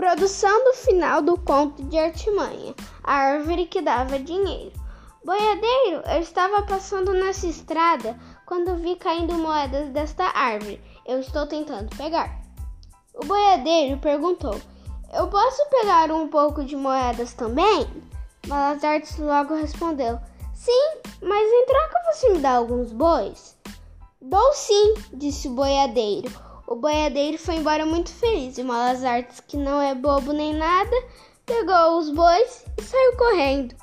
Introdução do final do conto de Artimanha, a árvore que dava dinheiro. Boiadeiro, eu estava passando nessa estrada quando vi caindo moedas desta árvore. Eu estou tentando pegar. O boiadeiro perguntou: Eu posso pegar um pouco de moedas também? Malas Artes logo respondeu: Sim, mas em troca você me dá alguns bois? Dou sim, disse o boiadeiro. O boiadeiro foi embora muito feliz e Malas Artes, que não é bobo nem nada, pegou os bois e saiu correndo.